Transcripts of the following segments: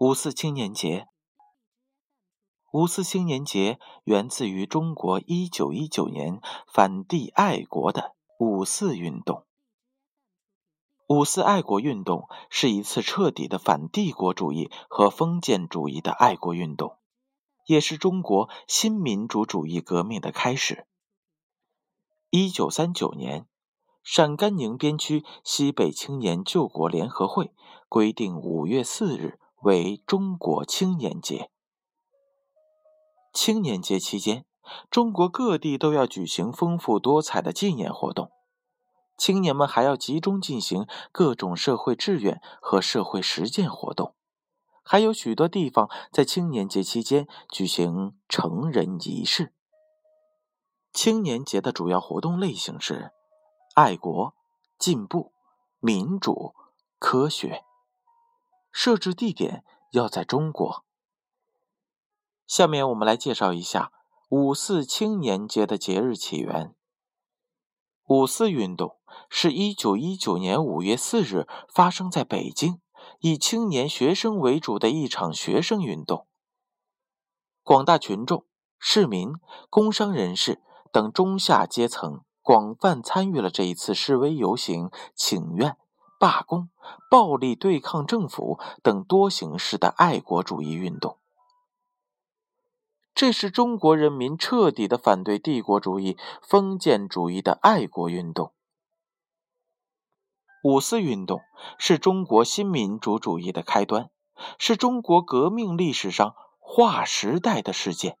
五四青年节，五四青年节源自于中国一九一九年反帝爱国的五四运动。五四爱国运动是一次彻底的反帝国主义和封建主义的爱国运动，也是中国新民主主义革命的开始。一九三九年，陕甘宁边区西北青年救国联合会规定五月四日。为中国青年节。青年节期间，中国各地都要举行丰富多彩的纪念活动，青年们还要集中进行各种社会志愿和社会实践活动，还有许多地方在青年节期间举行成人仪式。青年节的主要活动类型是爱国、进步、民主、科学。设置地点要在中国。下面我们来介绍一下五四青年节的节日起源。五四运动是一九一九年五月四日发生在北京，以青年学生为主的一场学生运动。广大群众、市民、工商人士等中下阶层广泛参与了这一次示威游行、请愿。罢工、暴力对抗政府等多形式的爱国主义运动，这是中国人民彻底的反对帝国主义、封建主义的爱国运动。五四运动是中国新民主主义的开端，是中国革命历史上划时代的事件，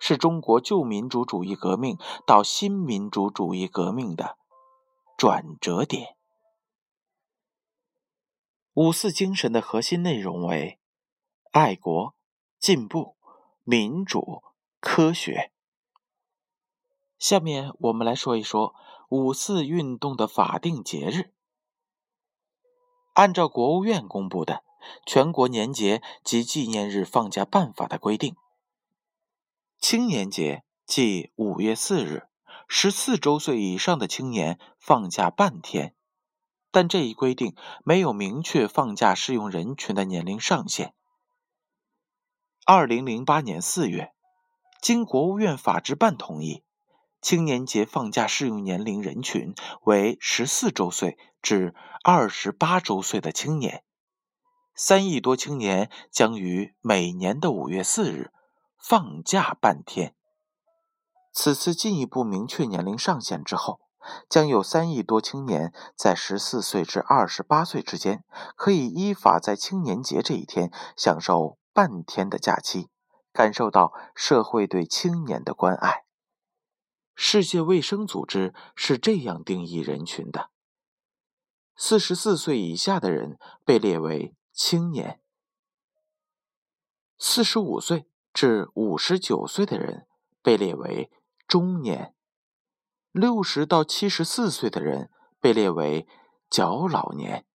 是中国旧民主主义革命到新民主主义革命的转折点。五四精神的核心内容为爱国、进步、民主、科学。下面我们来说一说五四运动的法定节日。按照国务院公布的《全国年节及纪念日放假办法》的规定，青年节即五月四日，十四周岁以上的青年放假半天。但这一规定没有明确放假适用人群的年龄上限。二零零八年四月，经国务院法制办同意，青年节放假适用年龄人群为十四周岁至二十八周岁的青年。三亿多青年将于每年的五月四日放假半天。此次进一步明确年龄上限之后。将有三亿多青年在十四岁至二十八岁之间，可以依法在青年节这一天享受半天的假期，感受到社会对青年的关爱。世界卫生组织是这样定义人群的：四十四岁以下的人被列为青年，四十五岁至五十九岁的人被列为中年。六十到七十四岁的人被列为较老年、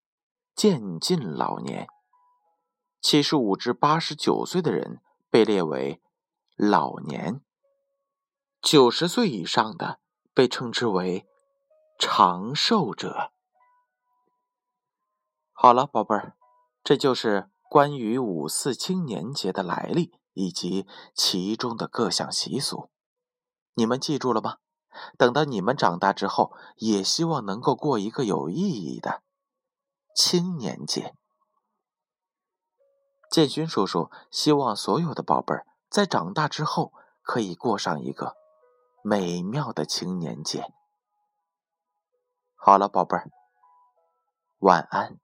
渐进老年；七十五至八十九岁的人被列为老年；九十岁以上的被称之为长寿者。好了，宝贝儿，这就是关于五四青年节的来历以及其中的各项习俗，你们记住了吗？等到你们长大之后，也希望能够过一个有意义的青年节。建勋叔叔希望所有的宝贝儿在长大之后可以过上一个美妙的青年节。好了，宝贝儿，晚安。